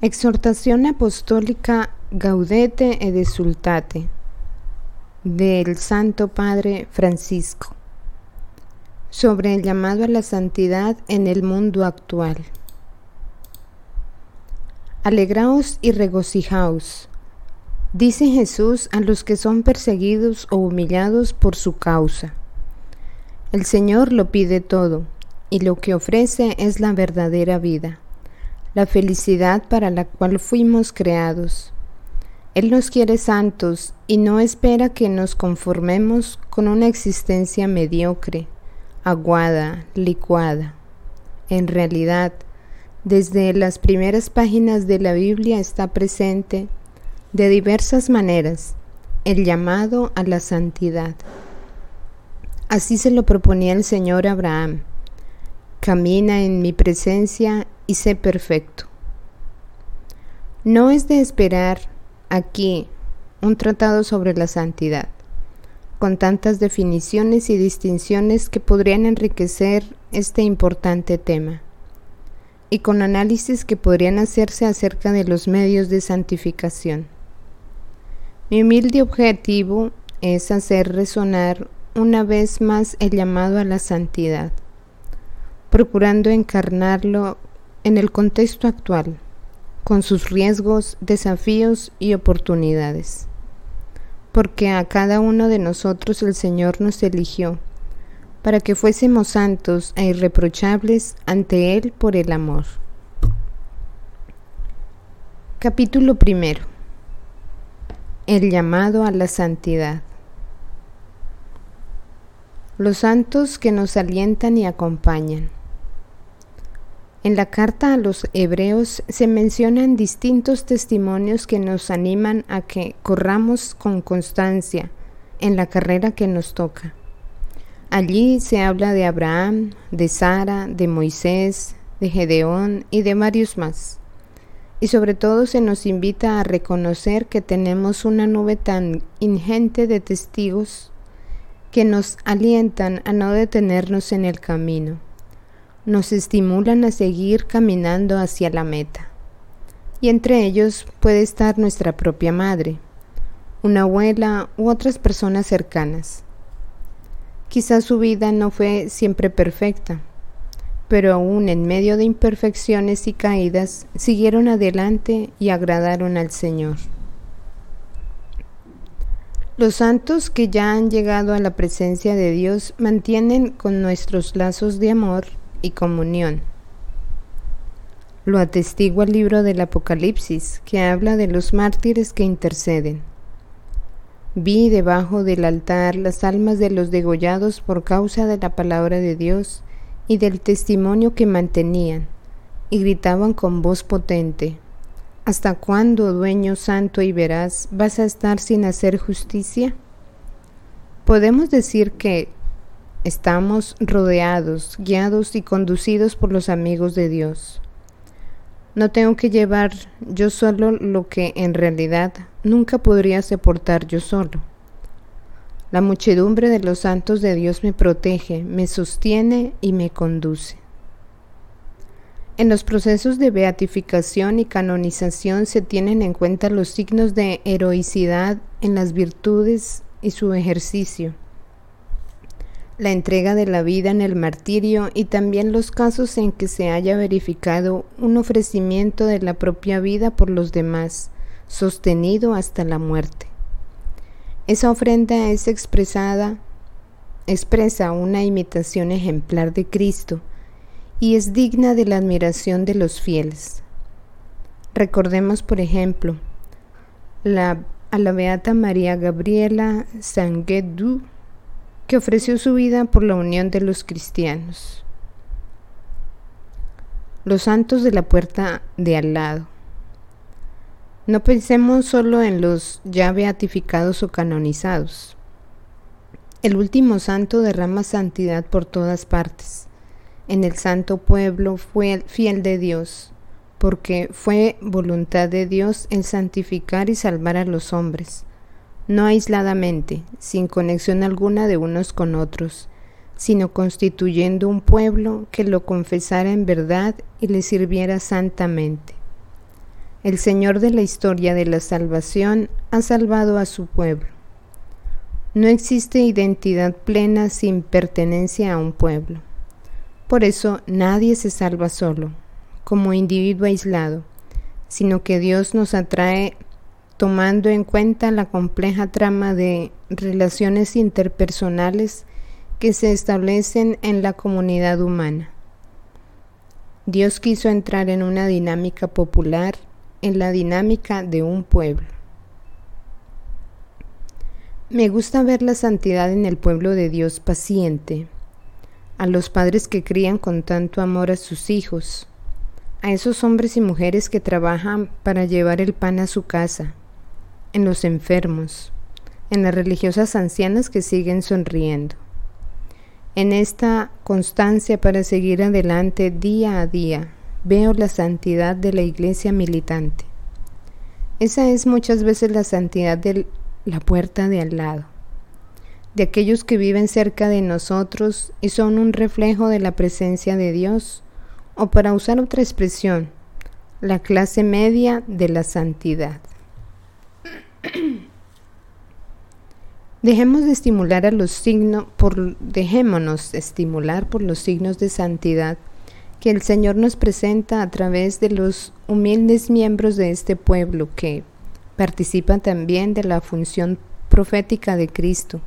Exhortación Apostólica Gaudete et Exultate del Santo Padre Francisco sobre el llamado a la santidad en el mundo actual. Alegraos y regocijaos, dice Jesús a los que son perseguidos o humillados por su causa. El Señor lo pide todo, y lo que ofrece es la verdadera vida la felicidad para la cual fuimos creados. Él nos quiere santos y no espera que nos conformemos con una existencia mediocre, aguada, licuada. En realidad, desde las primeras páginas de la Biblia está presente, de diversas maneras, el llamado a la santidad. Así se lo proponía el Señor Abraham. Camina en mi presencia y sé perfecto. No es de esperar aquí un tratado sobre la santidad, con tantas definiciones y distinciones que podrían enriquecer este importante tema, y con análisis que podrían hacerse acerca de los medios de santificación. Mi humilde objetivo es hacer resonar una vez más el llamado a la santidad, procurando encarnarlo en el contexto actual, con sus riesgos, desafíos y oportunidades. Porque a cada uno de nosotros el Señor nos eligió para que fuésemos santos e irreprochables ante Él por el amor. Capítulo primero. El llamado a la santidad. Los santos que nos alientan y acompañan. En la carta a los hebreos se mencionan distintos testimonios que nos animan a que corramos con constancia en la carrera que nos toca. Allí se habla de Abraham, de Sara, de Moisés, de Gedeón y de varios más. Y sobre todo se nos invita a reconocer que tenemos una nube tan ingente de testigos que nos alientan a no detenernos en el camino nos estimulan a seguir caminando hacia la meta. Y entre ellos puede estar nuestra propia madre, una abuela u otras personas cercanas. Quizás su vida no fue siempre perfecta, pero aún en medio de imperfecciones y caídas siguieron adelante y agradaron al Señor. Los santos que ya han llegado a la presencia de Dios mantienen con nuestros lazos de amor y comunión. Lo atestigua el libro del Apocalipsis, que habla de los mártires que interceden. Vi debajo del altar las almas de los degollados por causa de la palabra de Dios y del testimonio que mantenían, y gritaban con voz potente, ¿Hasta cuándo, dueño santo y veraz, vas a estar sin hacer justicia? Podemos decir que Estamos rodeados, guiados y conducidos por los amigos de Dios. No tengo que llevar yo solo lo que en realidad nunca podría soportar yo solo. La muchedumbre de los santos de Dios me protege, me sostiene y me conduce. En los procesos de beatificación y canonización se tienen en cuenta los signos de heroicidad en las virtudes y su ejercicio la entrega de la vida en el martirio y también los casos en que se haya verificado un ofrecimiento de la propia vida por los demás, sostenido hasta la muerte. Esa ofrenda es expresada, expresa una imitación ejemplar de Cristo y es digna de la admiración de los fieles. Recordemos, por ejemplo, la, a la Beata María Gabriela Sanguedú, que ofreció su vida por la unión de los cristianos. Los santos de la puerta de al lado. No pensemos solo en los ya beatificados o canonizados. El último santo derrama santidad por todas partes. En el santo pueblo fue fiel de Dios, porque fue voluntad de Dios el santificar y salvar a los hombres no aisladamente, sin conexión alguna de unos con otros, sino constituyendo un pueblo que lo confesara en verdad y le sirviera santamente. El Señor de la historia de la salvación ha salvado a su pueblo. No existe identidad plena sin pertenencia a un pueblo. Por eso nadie se salva solo, como individuo aislado, sino que Dios nos atrae tomando en cuenta la compleja trama de relaciones interpersonales que se establecen en la comunidad humana. Dios quiso entrar en una dinámica popular, en la dinámica de un pueblo. Me gusta ver la santidad en el pueblo de Dios paciente, a los padres que crían con tanto amor a sus hijos, a esos hombres y mujeres que trabajan para llevar el pan a su casa, en los enfermos, en las religiosas ancianas que siguen sonriendo. En esta constancia para seguir adelante día a día, veo la santidad de la iglesia militante. Esa es muchas veces la santidad de la puerta de al lado, de aquellos que viven cerca de nosotros y son un reflejo de la presencia de Dios, o para usar otra expresión, la clase media de la santidad. Dejemos de estimular a los signos, por, dejémonos estimular por los signos de santidad que el Señor nos presenta a través de los humildes miembros de este pueblo que participan también de la función profética de Cristo,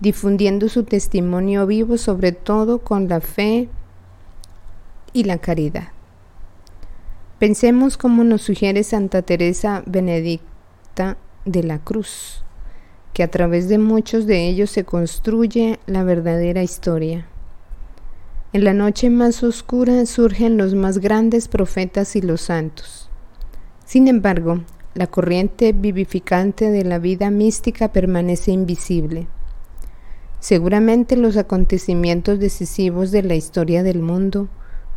difundiendo su testimonio vivo sobre todo con la fe y la caridad. Pensemos como nos sugiere Santa Teresa De la Cruz, que a través de muchos de ellos se construye la verdadera historia. En la noche más oscura surgen los más grandes profetas y los santos. Sin embargo, la corriente vivificante de la vida mística permanece invisible. Seguramente los acontecimientos decisivos de la historia del mundo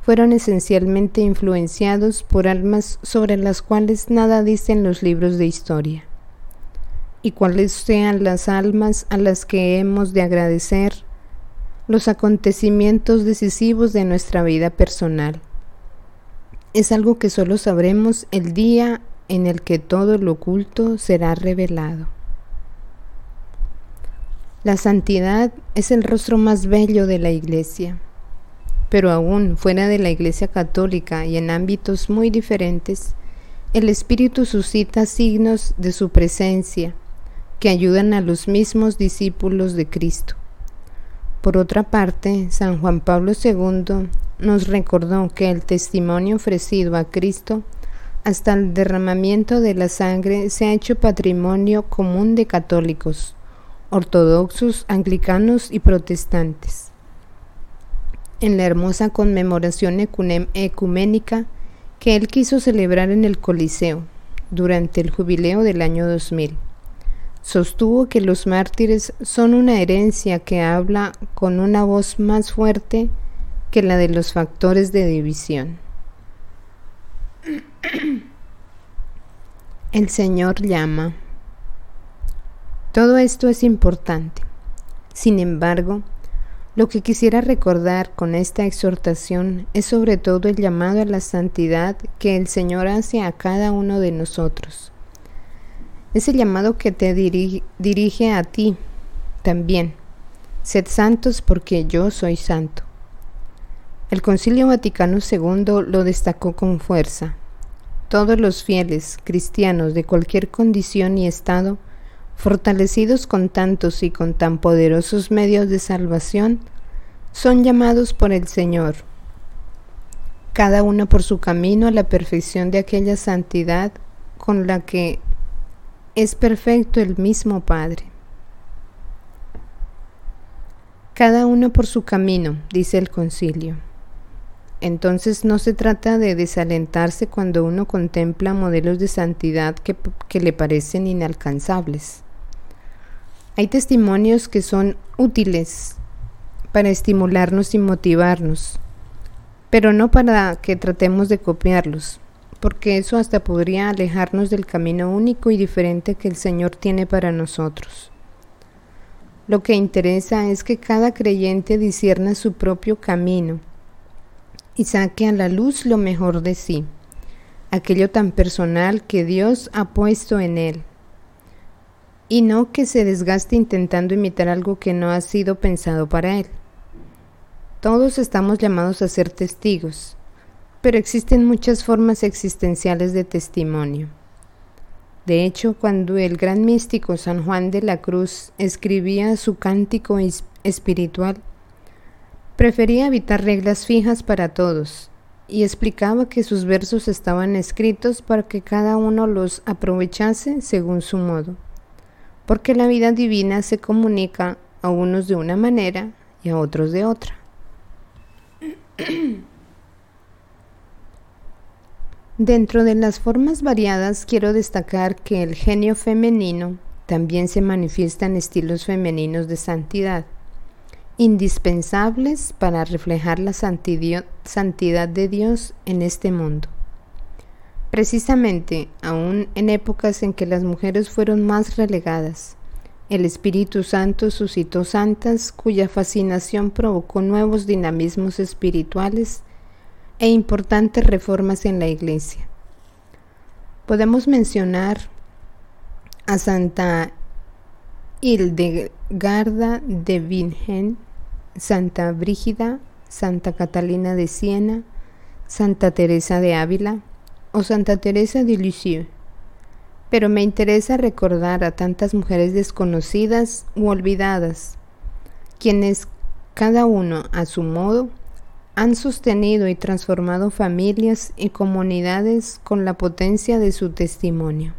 fueron esencialmente influenciados por almas sobre las cuales nada dicen los libros de historia y cuáles sean las almas a las que hemos de agradecer los acontecimientos decisivos de nuestra vida personal. Es algo que solo sabremos el día en el que todo lo oculto será revelado. La santidad es el rostro más bello de la Iglesia, pero aún fuera de la Iglesia católica y en ámbitos muy diferentes, el Espíritu suscita signos de su presencia que ayudan a los mismos discípulos de Cristo. Por otra parte, San Juan Pablo II nos recordó que el testimonio ofrecido a Cristo hasta el derramamiento de la sangre se ha hecho patrimonio común de católicos, ortodoxos, anglicanos y protestantes. En la hermosa conmemoración ecuménica que él quiso celebrar en el Coliseo durante el jubileo del año 2000. Sostuvo que los mártires son una herencia que habla con una voz más fuerte que la de los factores de división. El Señor llama. Todo esto es importante. Sin embargo, lo que quisiera recordar con esta exhortación es sobre todo el llamado a la santidad que el Señor hace a cada uno de nosotros. Ese llamado que te dirige, a ti también. Sed santos porque yo soy santo. El Concilio Vaticano II lo destacó con fuerza. Todos los fieles cristianos de cualquier condición y estado, fortalecidos con tantos y con tan poderosos medios de salvación, son llamados por el Señor, cada uno por su camino a la perfección de aquella santidad con la que es perfecto el mismo Padre. Cada uno por su camino, dice el concilio. Entonces no se trata de desalentarse cuando uno contempla modelos de santidad que, le parecen inalcanzables. Hay testimonios que son útiles para estimularnos y motivarnos, pero no para que tratemos de copiarlos, porque eso hasta podría alejarnos del camino único y diferente que el Señor tiene para nosotros. Lo que interesa es que cada creyente disierna su propio camino y saque a la luz lo mejor de sí, aquello tan personal que Dios ha puesto en él, y no que se desgaste intentando imitar algo que no ha sido pensado para él. Todos estamos llamados a ser testigos, pero existen muchas formas existenciales de testimonio. De hecho, cuando el gran místico San Juan de la Cruz escribía su cántico espiritual, prefería evitar reglas fijas para todos y explicaba que sus versos estaban escritos para que cada uno los aprovechase según su modo, porque la vida divina se comunica a unos de una manera y a otros de otra. Dentro de las formas variadas quiero destacar que el genio femenino también se manifiesta en estilos femeninos de santidad, indispensables para reflejar la santidad de Dios en este mundo. Precisamente, aún en épocas en que las mujeres fueron más relegadas, el Espíritu Santo suscitó santas cuya fascinación provocó nuevos dinamismos espirituales e importantes reformas en la Iglesia. Podemos mencionar a Santa Hildegarda de Bingen, Santa Brígida, Santa Catalina de Siena, Santa Teresa de Ávila o Santa Teresa de Lisieux. Pero me interesa recordar a tantas mujeres desconocidas u olvidadas, quienes cada uno a su modo han sostenido y transformado familias y comunidades con la potencia de su testimonio.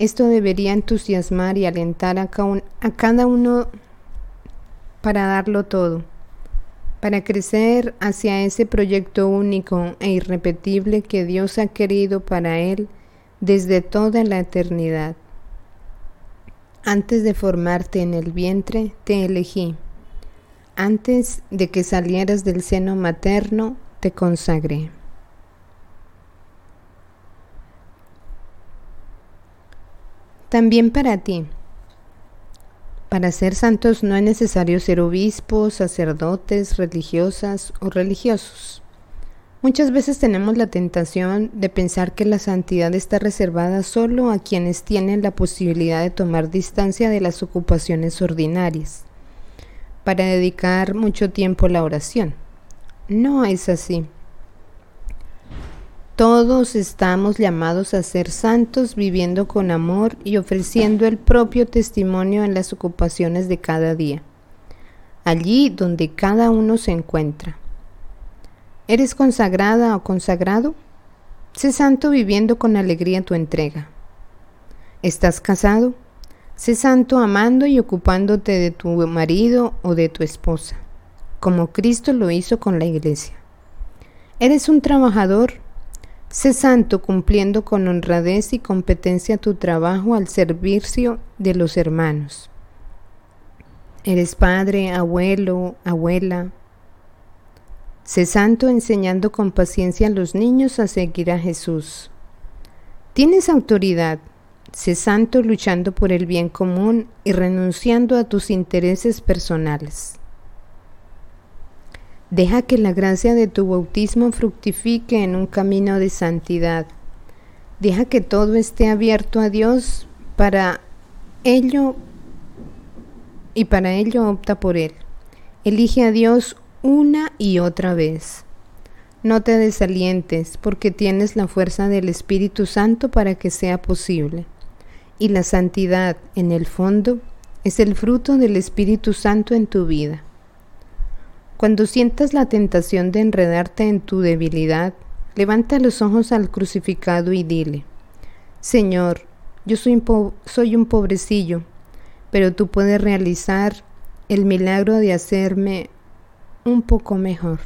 Esto debería entusiasmar y alentar a, cada uno para darlo todo, para crecer hacia ese proyecto único e irrepetible que Dios ha querido para él desde toda la eternidad. Antes de formarte en el vientre, te elegí antes de que salieras del seno materno, te consagré. También para ti. Para ser santos no es necesario ser obispos, sacerdotes, religiosas o religiosos. Muchas veces tenemos la tentación de pensar que la santidad está reservada solo a quienes tienen la posibilidad de tomar distancia de las ocupaciones ordinarias para dedicar mucho tiempo a la oración. No es así. Todos estamos llamados a ser santos viviendo con amor y ofreciendo el propio testimonio en las ocupaciones de cada día, allí donde cada uno se encuentra. ¿Eres consagrada o consagrado? Sé santo viviendo con alegría tu entrega. ¿Estás casado? Sé santo amando y ocupándote de tu marido o de tu esposa, como Cristo lo hizo con la iglesia. Eres un trabajador. Sé santo cumpliendo con honradez y competencia tu trabajo al servicio de los hermanos. Eres padre, abuelo, abuela. Sé santo enseñando con paciencia a los niños a seguir a Jesús. Tienes autoridad Sé santo luchando por el bien común y renunciando a tus intereses personales. Deja que la gracia de tu bautismo fructifique en un camino de santidad. Deja que todo esté abierto a Dios para ello y para ello opta por Él. Elige a Dios una y otra vez. No te desalientes porque tienes la fuerza del Espíritu Santo para que sea posible y la santidad, en el fondo, es el fruto del Espíritu Santo en tu vida. Cuando sientas la tentación de enredarte en tu debilidad, levanta los ojos al crucificado y dile, Señor, yo soy un, pobrecillo, pero tú puedes realizar el milagro de hacerme un poco mejor.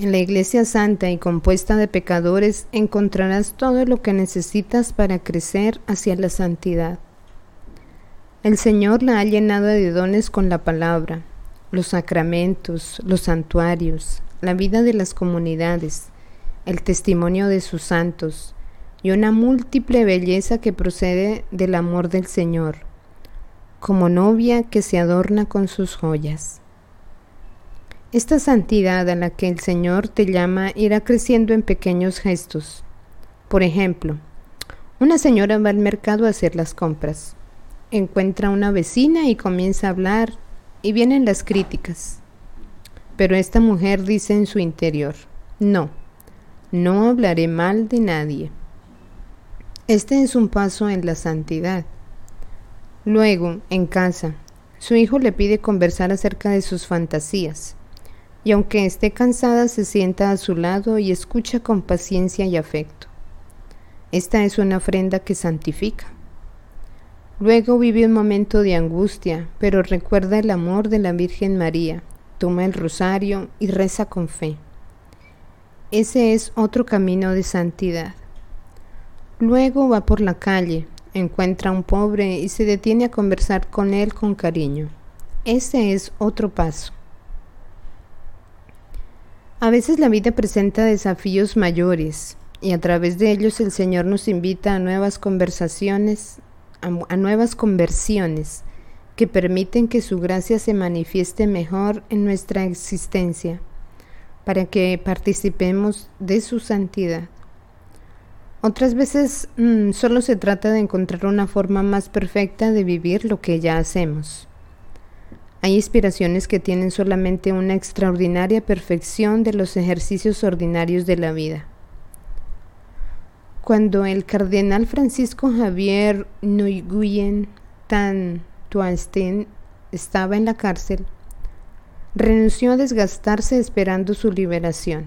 En la Iglesia Santa y compuesta de pecadores encontrarás todo lo que necesitas para crecer hacia la santidad. El Señor la ha llenado de dones con la palabra, los sacramentos, los santuarios, la vida de las comunidades, el testimonio de sus santos y una múltiple belleza que procede del amor del Señor, como novia que se adorna con sus joyas. Esta santidad a la que el Señor te llama irá creciendo en pequeños gestos. Por ejemplo, una señora va al mercado a hacer las compras. Encuentra una vecina y comienza a hablar y vienen las críticas. Pero esta mujer dice en su interior, no, no hablaré mal de nadie. Este es un paso en la santidad. Luego, en casa, su hijo le pide conversar acerca de sus fantasías y aunque esté cansada se sienta a su lado y escucha con paciencia y afecto. Esta es una ofrenda que santifica. Luego vive un momento de angustia, pero recuerda el amor de la Virgen María, toma el rosario y reza con fe. Ese es otro camino de santidad. Luego va por la calle, encuentra a un pobre y se detiene a conversar con él con cariño. Ese es otro paso. A veces la vida presenta desafíos mayores y a través de ellos el Señor nos invita a nuevas conversaciones, a, nuevas conversiones que permiten que su gracia se manifieste mejor en nuestra existencia, para que participemos de su santidad. Otras veces mm, solo se trata de encontrar una forma más perfecta de vivir lo que ya hacemos. Hay inspiraciones que tienen solamente una extraordinaria perfección de los ejercicios ordinarios de la vida. Cuando el cardenal Francisco Javier Nguyen Tan Tuanstein estaba en la cárcel, renunció a desgastarse esperando su liberación.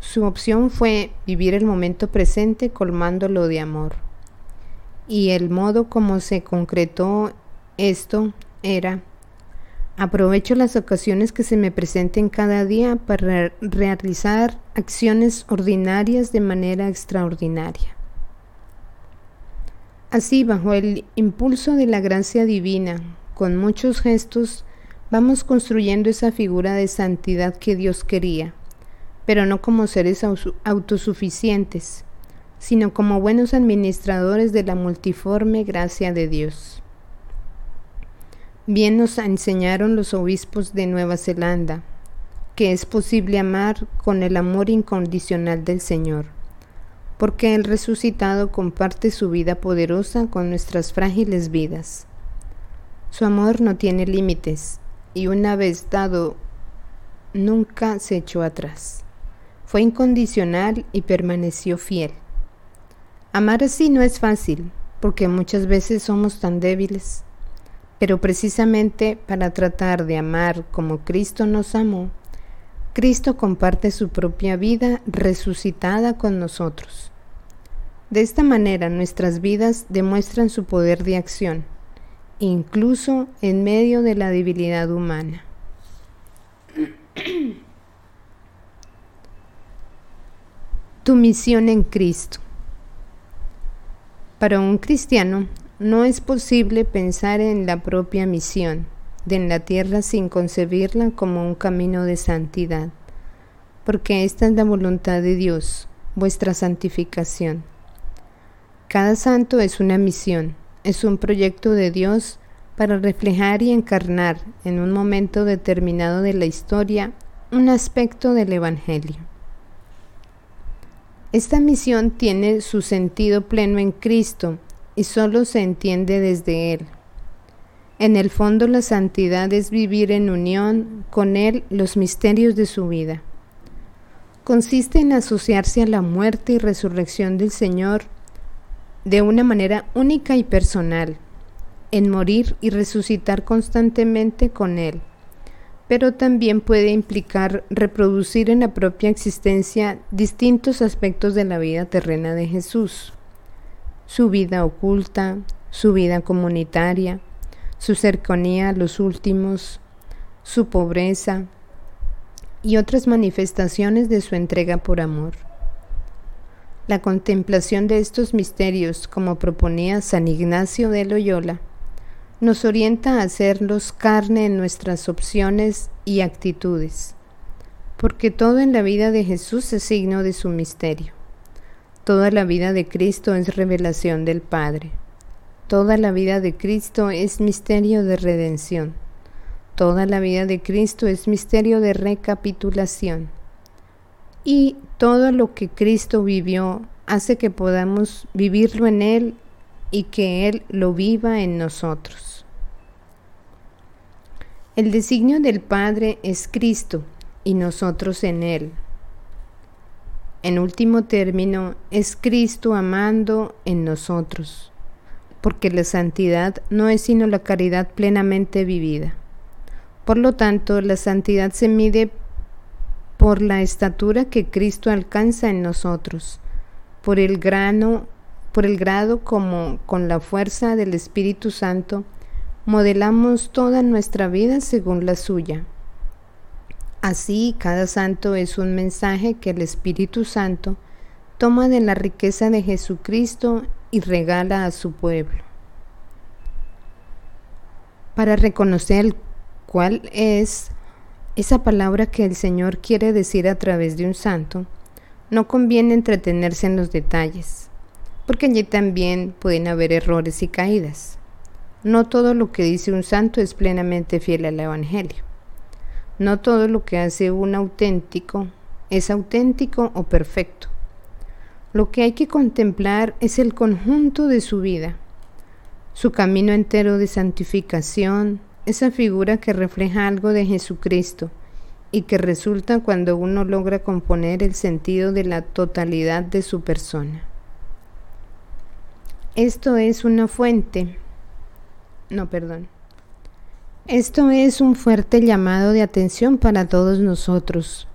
Su opción fue vivir el momento presente colmándolo de amor. Y el modo como se concretó esto era Aprovecho las ocasiones que se me presenten cada día para realizar acciones ordinarias de manera extraordinaria. Así, bajo el impulso de la gracia divina, con muchos gestos, vamos construyendo esa figura de santidad que Dios quería, pero no como seres autosuficientes, sino como buenos administradores de la multiforme gracia de Dios. Bien nos enseñaron los obispos de Nueva Zelanda que es posible amar con el amor incondicional del Señor, porque el resucitado comparte su vida poderosa con nuestras frágiles vidas. Su amor no tiene límites y una vez dado, nunca se echó atrás. Fue incondicional y permaneció fiel. Amar así no es fácil, porque muchas veces somos tan débiles pero precisamente para tratar de amar como Cristo nos amó, Cristo comparte su propia vida resucitada con nosotros. De esta manera nuestras vidas demuestran su poder de acción, incluso en medio de la debilidad humana. Tu misión en Cristo. Para un cristiano, no es posible pensar en la propia misión de en la tierra sin concebirla como un camino de santidad, porque esta es la voluntad de Dios, vuestra santificación. Cada santo es una misión, es un proyecto de Dios para reflejar y encarnar en un momento determinado de la historia un aspecto del Evangelio. Esta misión tiene su sentido pleno en Cristo y solo se entiende desde Él. En el fondo la santidad es vivir en unión con Él los misterios de su vida. Consiste en asociarse a la muerte y resurrección del Señor de una manera única y personal, en morir y resucitar constantemente con Él, pero también puede implicar reproducir en la propia existencia distintos aspectos de la vida terrena de Jesús su vida oculta, su vida comunitaria, su cercanía a los últimos, su pobreza y otras manifestaciones de su entrega por amor. La contemplación de estos misterios, como proponía San Ignacio de Loyola, nos orienta a hacerlos carne en nuestras opciones y actitudes, porque todo en la vida de Jesús es signo de su misterio. Toda la vida de Cristo es revelación del Padre. Toda la vida de Cristo es misterio de redención. Toda la vida de Cristo es misterio de recapitulación. Y todo lo que Cristo vivió hace que podamos vivirlo en Él y que Él lo viva en nosotros. El designio del Padre es Cristo y nosotros en Él. En último término, es Cristo amando en nosotros, porque la santidad no es sino la caridad plenamente vivida. Por lo tanto, la santidad se mide por la estatura que Cristo alcanza en nosotros, por el grano, por el grado como con la fuerza del Espíritu Santo modelamos toda nuestra vida según la suya. Así, cada santo es un mensaje que el Espíritu Santo toma de la riqueza de Jesucristo y regala a su pueblo. Para reconocer cuál es esa palabra que el Señor quiere decir a través de un santo, no conviene entretenerse en los detalles, porque allí también pueden haber errores y caídas. No todo lo que dice un santo es plenamente fiel al Evangelio. No todo lo que hace un auténtico es auténtico o perfecto. Lo que hay que contemplar es el conjunto de su vida, su camino entero de santificación, esa figura que refleja algo de Jesucristo y que resulta cuando uno logra componer el sentido de la totalidad de su persona. Esto es una fuente, no, perdón, esto es un fuerte llamado de atención para todos nosotros.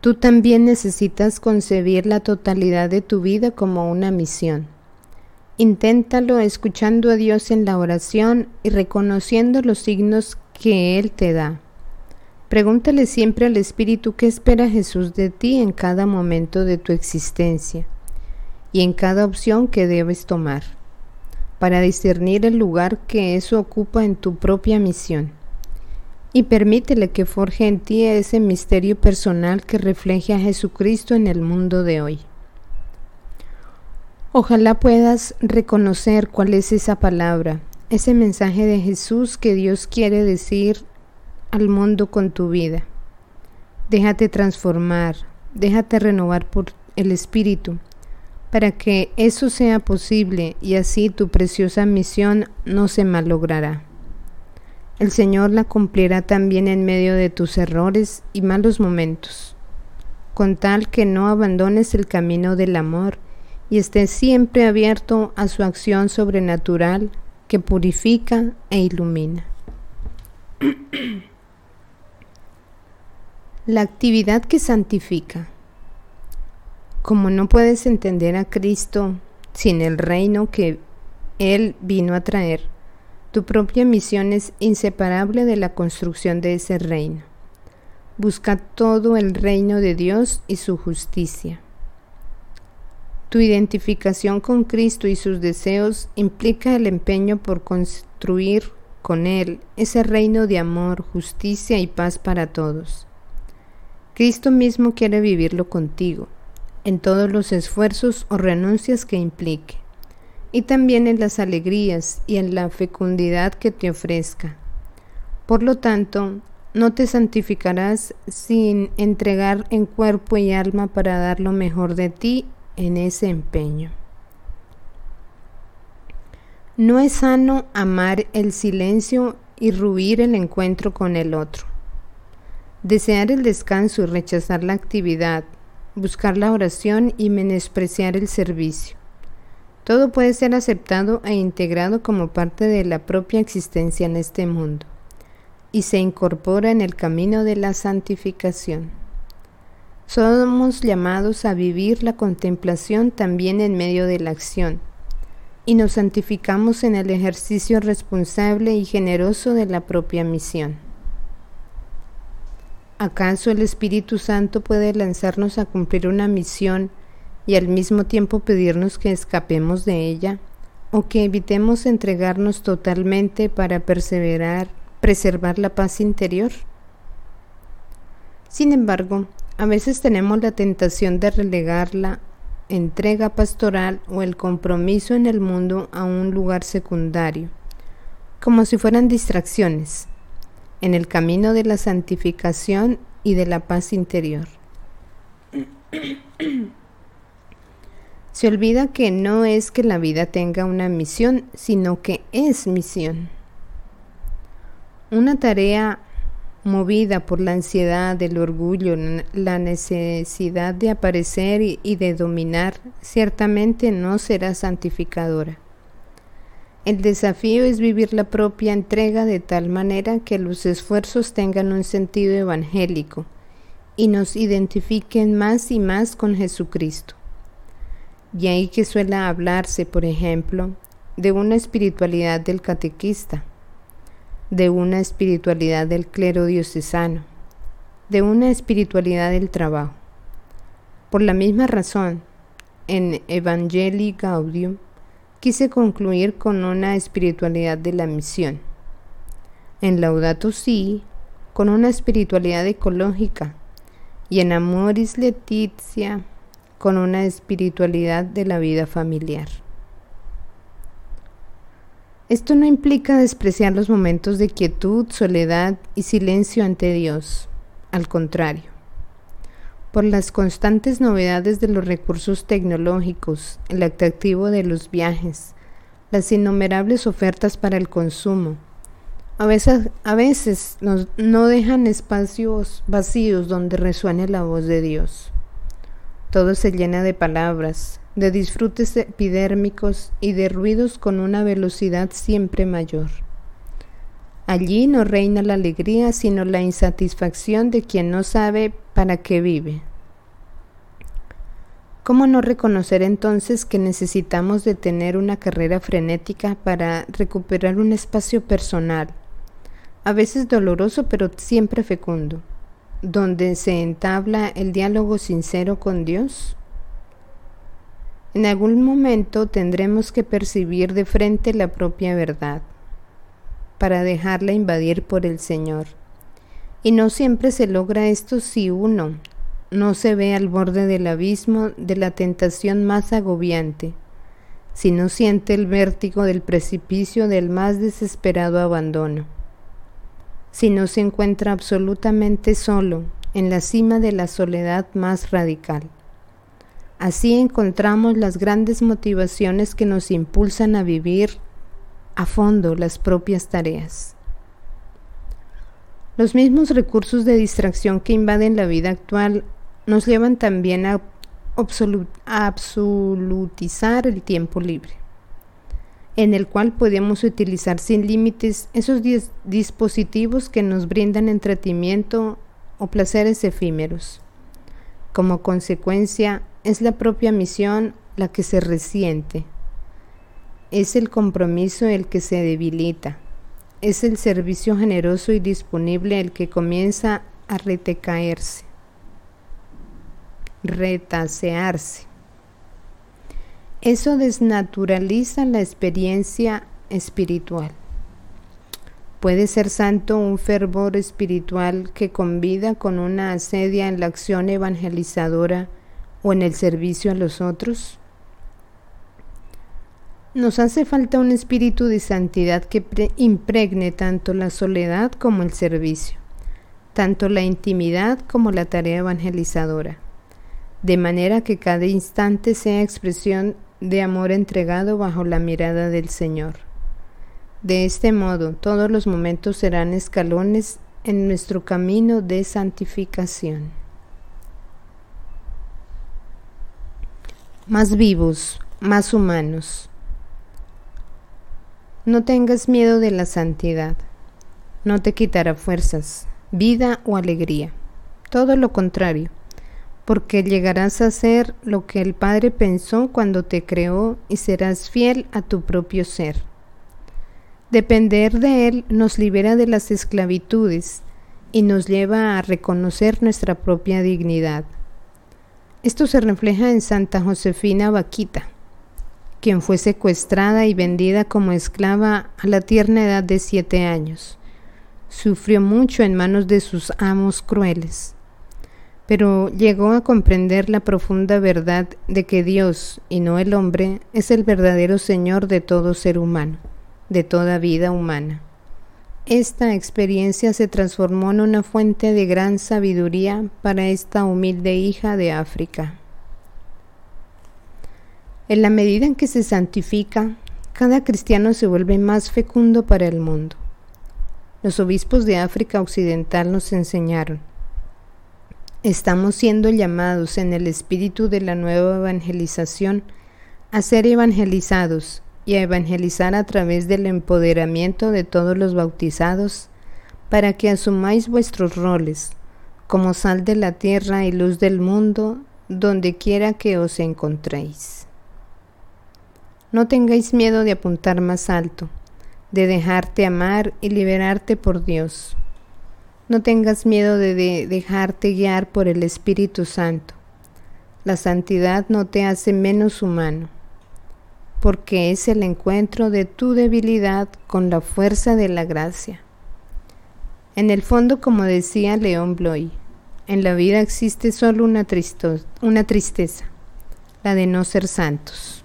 Tú también necesitas concebir la totalidad de tu vida como una misión. Inténtalo escuchando a Dios en la oración y reconociendo los signos que Él te da. Pregúntale siempre al Espíritu qué espera Jesús de ti en cada momento de tu existencia y en cada opción que debes tomar para discernir el lugar que eso ocupa en tu propia misión. Y permítele que forje en ti ese misterio personal que refleje a Jesucristo en el mundo de hoy. Ojalá puedas reconocer cuál es esa palabra, ese mensaje de Jesús que Dios quiere decir al mundo con tu vida. Déjate transformar, déjate renovar por el Espíritu para que eso sea posible y así tu preciosa misión no se malogrará. El Señor la cumplirá también en medio de tus errores y malos momentos, con tal que no abandones el camino del amor y estés siempre abierto a su acción sobrenatural que purifica e ilumina. la actividad que santifica. Como no puedes entender a Cristo sin el reino que Él vino a traer, tu propia misión es inseparable de la construcción de ese reino. Busca todo el reino de Dios y su justicia. Tu identificación con Cristo y sus deseos implica el empeño por construir con Él ese reino de amor, justicia y paz para todos. Cristo mismo quiere vivirlo contigo en todos los esfuerzos o renuncias que implique, y también en las alegrías y en la fecundidad que te ofrezca. Por lo tanto, no te santificarás sin entregar en cuerpo y alma para dar lo mejor de ti en ese empeño. No es sano amar el silencio y ruir el encuentro con el otro. Desear el descanso y rechazar la actividad buscar la oración y menospreciar el servicio. Todo puede ser aceptado e integrado como parte de la propia existencia en este mundo y se incorpora en el camino de la santificación. Somos llamados a vivir la contemplación también en medio de la acción y nos santificamos en el ejercicio responsable y generoso de la propia misión. ¿Acaso el Espíritu Santo puede lanzarnos a cumplir una misión y al mismo tiempo pedirnos que escapemos de ella o que evitemos entregarnos totalmente para perseverar, preservar la paz interior? Sin embargo, a veces tenemos la tentación de relegar la entrega pastoral o el compromiso en el mundo a un lugar secundario, como si fueran distracciones en el camino de la santificación y de la paz interior. Se olvida que no es que la vida tenga una misión, sino que es misión. Una tarea movida por la ansiedad, el orgullo, la necesidad de aparecer y de dominar, ciertamente no será santificadora. El desafío es vivir la propia entrega de tal manera que los esfuerzos tengan un sentido evangélico y nos identifiquen más y más con Jesucristo. Y ahí que suele hablarse, por ejemplo, de una espiritualidad del catequista, de una espiritualidad del clero diocesano, de una espiritualidad del trabajo. Por la misma razón, en Evangelii Gaudium quise concluir con una espiritualidad de la misión. En Laudato Si, con una espiritualidad ecológica, y en Amoris Letizia, con una espiritualidad de la vida familiar. Esto no implica despreciar los momentos de quietud, soledad y silencio ante Dios, al contrario. Por las constantes novedades de los recursos tecnológicos, el atractivo de los viajes, las innumerables ofertas para el consumo, a veces, veces no dejan espacios vacíos donde resuene la voz de Dios. Todo se llena de palabras, de disfrutes epidérmicos y de ruidos con una velocidad siempre mayor. Allí no reina la alegría, sino la insatisfacción de quien no sabe para qué vive. ¿Cómo no reconocer entonces que necesitamos de tener una carrera frenética para recuperar un espacio personal, a veces doloroso pero siempre fecundo? donde se entabla el diálogo sincero con Dios? En algún momento tendremos que percibir de frente la propia verdad para dejarla invadir por el Señor. Y no siempre se logra esto si uno no se ve al borde del abismo de la tentación más agobiante, si no siente el vértigo del precipicio del más desesperado abandono si no se encuentra absolutamente solo en la cima de la soledad más radical. Así encontramos las grandes motivaciones que nos impulsan a vivir a fondo las propias tareas. Los mismos recursos de distracción que invaden la vida actual nos llevan también a, absolutizar el tiempo libre en el cual podemos utilizar sin límites esos dispositivos que nos brindan entretenimiento o placeres efímeros. Como consecuencia, es la propia misión la que se resiente. Es el compromiso el que se debilita. Es el servicio generoso y disponible el que comienza a retecaerse, retasearse. Eso desnaturaliza la experiencia espiritual. Puede ser santo un fervor espiritual que convida con una asedia en la acción evangelizadora o en el servicio a los otros. Nos hace falta un espíritu de santidad que impregne tanto la soledad como el servicio, tanto la intimidad como la tarea evangelizadora, de manera que cada instante sea expresión de amor entregado bajo la mirada del Señor. De este modo, todos los momentos serán escalones en nuestro camino de santificación. Más vivos, más humanos. No tengas miedo de la santidad. No te quitará fuerzas, vida o alegría. Todo lo contrario porque llegarás a ser lo que el Padre pensó cuando te creó y serás fiel a tu propio ser. Depender de Él nos libera de las esclavitudes y nos lleva a reconocer nuestra propia dignidad. Esto se refleja en Santa Josefina Vaquita, quien fue secuestrada y vendida como esclava a la tierna edad de siete años. Sufrió mucho en manos de sus amos crueles pero llegó a comprender la profunda verdad de que Dios, y no el hombre, es el verdadero Señor de todo ser humano, de toda vida humana. esta experiencia se transformó en una fuente de gran sabiduría para esta humilde hija de África. En la medida en que se santifica, cada cristiano se vuelve más fecundo para el mundo. Los obispos de África Occidental nos enseñaron, estamos siendo llamados en el espíritu de la nueva evangelización a ser evangelizados y a evangelizar a través del empoderamiento de todos los bautizados, para que asumáis vuestros roles como sal de la tierra y luz del mundo, donde quiera que os encontréis. No tengáis miedo de apuntar más alto, de dejarte amar y liberarte por Dios. No tengas miedo de, de dejarte guiar por el Espíritu Santo. La santidad no te hace menos humano porque es el encuentro de tu debilidad con la fuerza de la gracia. En el fondo, como decía León Bloy, en la vida existe solo una tristeza, la de no ser santos.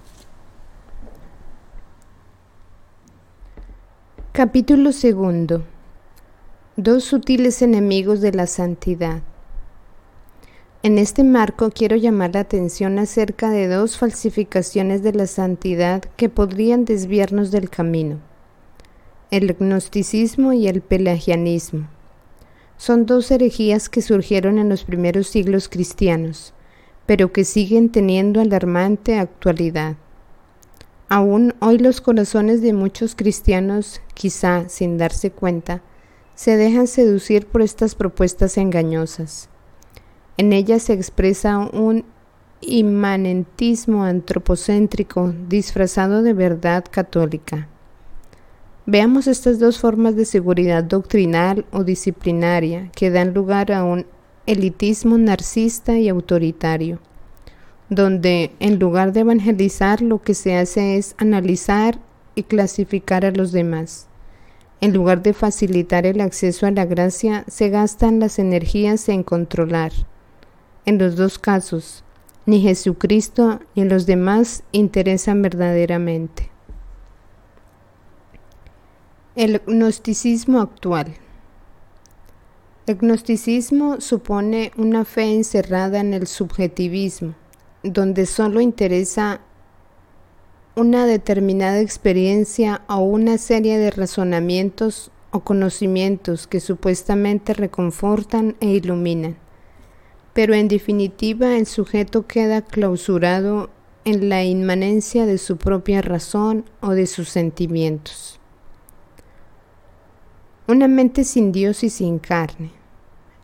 Capítulo segundo. Dos sutiles enemigos de la santidad. En este marco quiero llamar la atención acerca de dos falsificaciones de la santidad que podrían desviarnos del camino. El gnosticismo y el pelagianismo. Son dos herejías que surgieron en los primeros siglos cristianos, pero que siguen teniendo alarmante actualidad. Aún hoy los corazones de muchos cristianos, quizá sin darse cuenta, se dejan seducir por estas propuestas engañosas en ella se expresa un inmanentismo antropocéntrico disfrazado de verdad católica. Veamos estas dos formas de seguridad doctrinal o disciplinaria que dan lugar a un elitismo narcisista y autoritario, donde en lugar de evangelizar lo que se hace es analizar y clasificar a los demás. En lugar de facilitar el acceso a la gracia, se gastan las energías en controlar, en los dos casos, ni Jesucristo ni los demás interesan verdaderamente. El gnosticismo actual. El gnosticismo supone una fe encerrada en el subjetivismo, donde solo interesa una determinada experiencia o una serie de razonamientos o conocimientos que supuestamente reconfortan e iluminan pero en definitiva el sujeto queda clausurado en la inmanencia de su propia razón o de sus sentimientos. Una mente sin Dios y sin carne.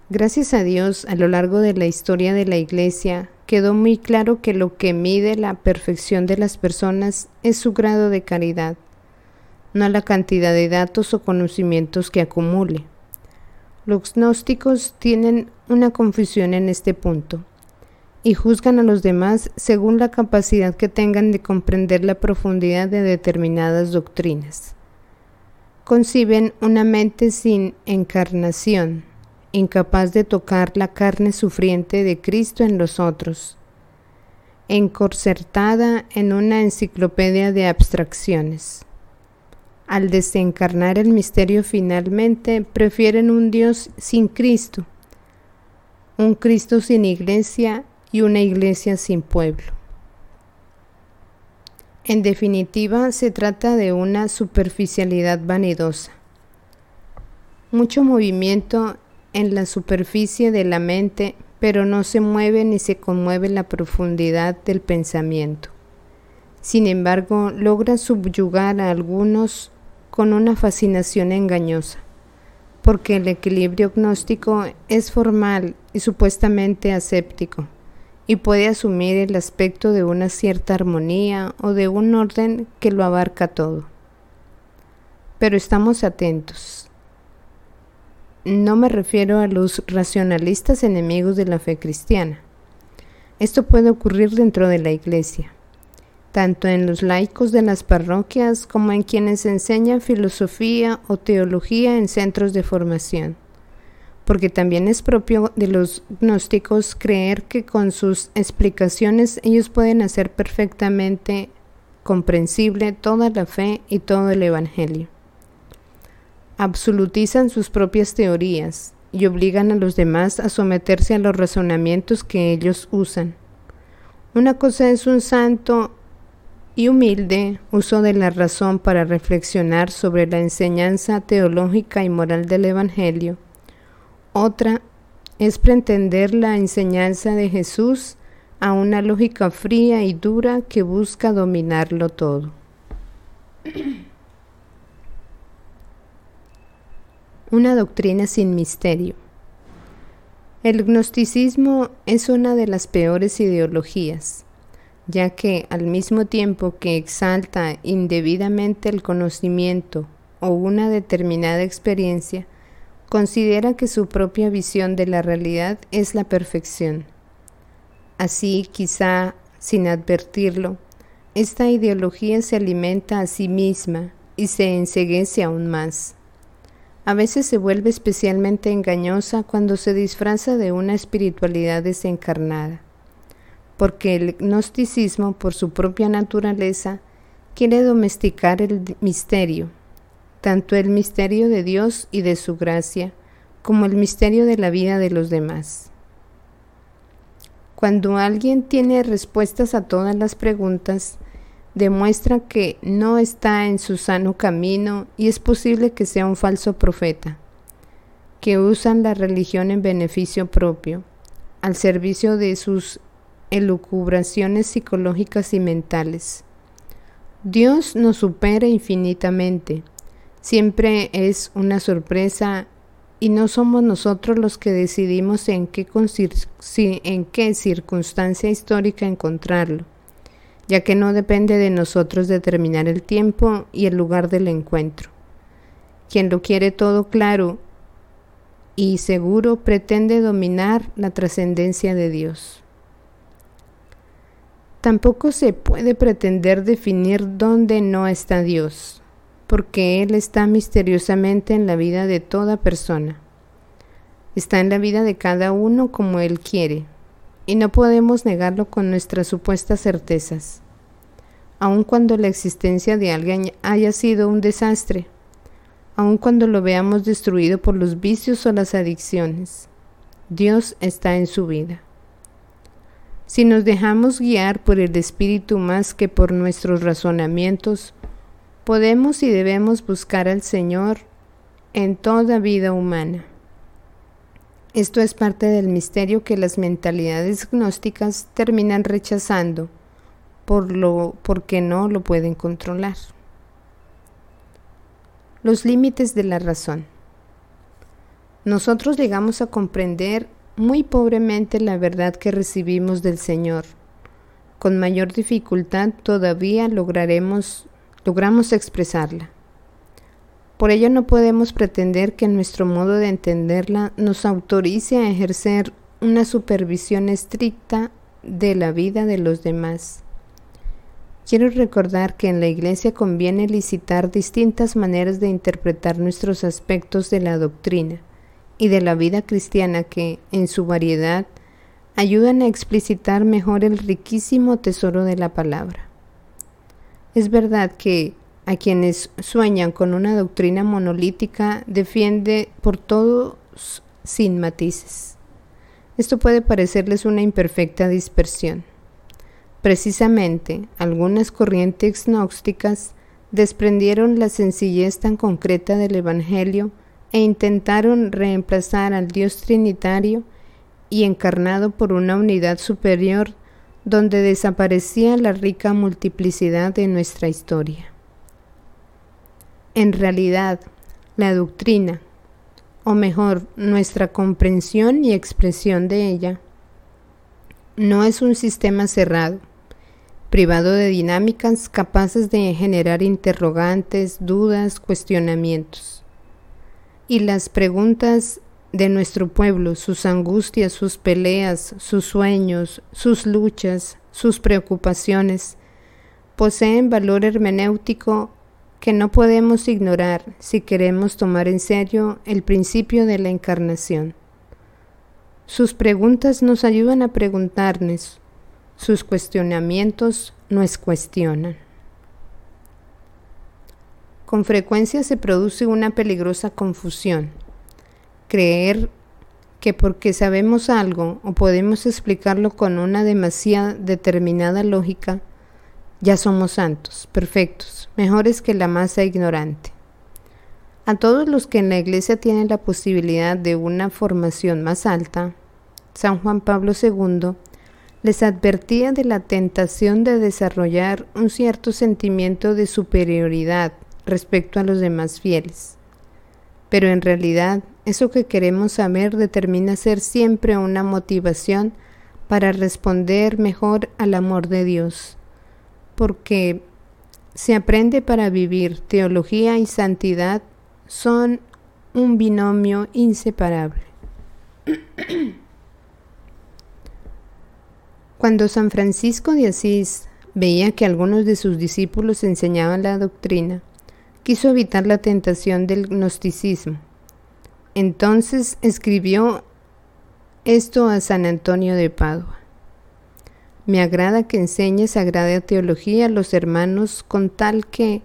Gracias a Dios, a lo largo de la historia de la Iglesia, quedó muy claro que lo que mide la perfección de las personas es su grado de caridad, no la cantidad de datos o conocimientos que acumule. Los gnósticos tienen una confusión en este punto y juzgan a los demás según la capacidad que tengan de comprender la profundidad de determinadas doctrinas. Conciben una mente sin encarnación, incapaz de tocar la carne sufriente de Cristo en los otros, encorsetada en una enciclopedia de abstracciones al desencarnar el misterio finalmente, prefieren un Dios sin Cristo, un Cristo sin iglesia y una iglesia sin pueblo. En definitiva, se trata de una superficialidad vanidosa. Mucho movimiento en la superficie de la mente, pero no se mueve ni se conmueve la profundidad del pensamiento. Sin embargo, logra subyugar a algunos con una fascinación engañosa, porque el equilibrio gnóstico es formal y supuestamente aséptico, y puede asumir el aspecto de una cierta armonía o de un orden que lo abarca todo. Pero estamos atentos. No me refiero a los racionalistas enemigos de la fe cristiana. Esto puede ocurrir dentro de la Iglesia tanto en los laicos de las parroquias como en quienes enseñan filosofía o teología en centros de formación, porque también es propio de los gnósticos creer que con sus explicaciones ellos pueden hacer perfectamente comprensible toda la fe y todo el Evangelio. Absolutizan sus propias teorías y obligan a los demás a someterse a los razonamientos que ellos usan. Una cosa es un santo y humilde uso de la razón para reflexionar sobre la enseñanza teológica y moral del Evangelio. Otra es pretender la enseñanza de Jesús a una lógica fría y dura que busca dominarlo todo. Una doctrina sin misterio. El gnosticismo es una de las peores ideologías, ya que al mismo tiempo que exalta indebidamente el conocimiento o una determinada experiencia, considera que su propia visión de la realidad es la perfección. Así, quizá sin advertirlo, esta ideología se alimenta a sí misma y se enseguece aún más. A veces se vuelve especialmente engañosa cuando se disfraza de una espiritualidad desencarnada, porque el gnosticismo, por su propia naturaleza, quiere domesticar el misterio, tanto el misterio de Dios y de su gracia, como el misterio de la vida de los demás. Cuando alguien tiene respuestas a todas las preguntas, demuestra que no está en su sano camino y es posible que sea un falso profeta, que usan la religión en beneficio propio, al servicio de sus elucubraciones psicológicas y mentales. Dios nos supera infinitamente, siempre es una sorpresa y no somos nosotros los que decidimos en qué, en qué circunstancia histórica encontrarlo ya que no depende de nosotros determinar el tiempo y el lugar del encuentro. Quien lo quiere todo claro y seguro pretende dominar la trascendencia de Dios. Tampoco se puede pretender definir dónde no está Dios, porque Él está misteriosamente en la vida de toda persona. Está en la vida de cada uno como Él quiere, y no podemos negarlo con nuestras supuestas certezas, aun cuando la existencia de alguien haya sido un desastre, aun cuando lo veamos destruido por los vicios o las adicciones. Dios está en su vida. Si nos dejamos guiar por el Espíritu más que por nuestros razonamientos, podemos y debemos buscar al Señor en toda vida humana. Esto es parte del misterio que las mentalidades gnósticas terminan rechazando por lo porque no lo pueden controlar. Los límites de la razón. Nosotros llegamos a comprender muy pobremente la verdad que recibimos del Señor. Con mayor dificultad todavía lograremos logramos expresarla. Por ello no podemos pretender que nuestro modo de entenderla nos autorice a ejercer una supervisión estricta de la vida de los demás. Quiero recordar que en la Iglesia conviene licitar distintas maneras de interpretar nuestros aspectos de la doctrina y de la vida cristiana que, en su variedad, ayudan a explicitar mejor el riquísimo tesoro de la palabra. Es verdad que a quienes sueñan con una doctrina monolítica defiende por todos sin matices. Esto puede parecerles una imperfecta dispersión. Precisamente, algunas corrientes gnósticas desprendieron la sencillez tan concreta del Evangelio e intentaron reemplazar al Dios Trinitario y encarnado por una unidad superior donde desaparecía la rica multiplicidad de nuestra historia. En realidad, la doctrina, o mejor, nuestra comprensión y expresión de ella, no es un sistema cerrado, privado de dinámicas capaces de generar interrogantes, dudas, cuestionamientos. Y las preguntas de nuestro pueblo, sus angustias, sus peleas, sus sueños, sus luchas, sus preocupaciones, poseen valor hermenéutico que no podemos ignorar si queremos tomar en serio el principio de la encarnación. Sus preguntas nos ayudan a preguntarnos, sus cuestionamientos nos cuestionan. con frecuencia se produce una peligrosa confusión. Creer que porque sabemos algo o podemos explicarlo con una demasiada determinada lógica, ya somos santos, perfectos, mejores que la masa ignorante. A todos los que en la iglesia tienen la posibilidad de una formación más alta, San Juan Pablo II les advertía de la tentación de desarrollar un cierto sentimiento de superioridad respecto a los demás fieles. Pero en realidad, eso que queremos saber determina ser siempre una motivación para responder mejor al amor de Dios, porque se aprende para vivir teología y santidad son un binomio inseparable. Cuando San Francisco de Asís veía que algunos de sus discípulos enseñaban la doctrina, quiso evitar la tentación del gnosticismo. Entonces escribió esto a San Antonio de Padua. Me agrada que enseñe sagrada teología a los hermanos con tal que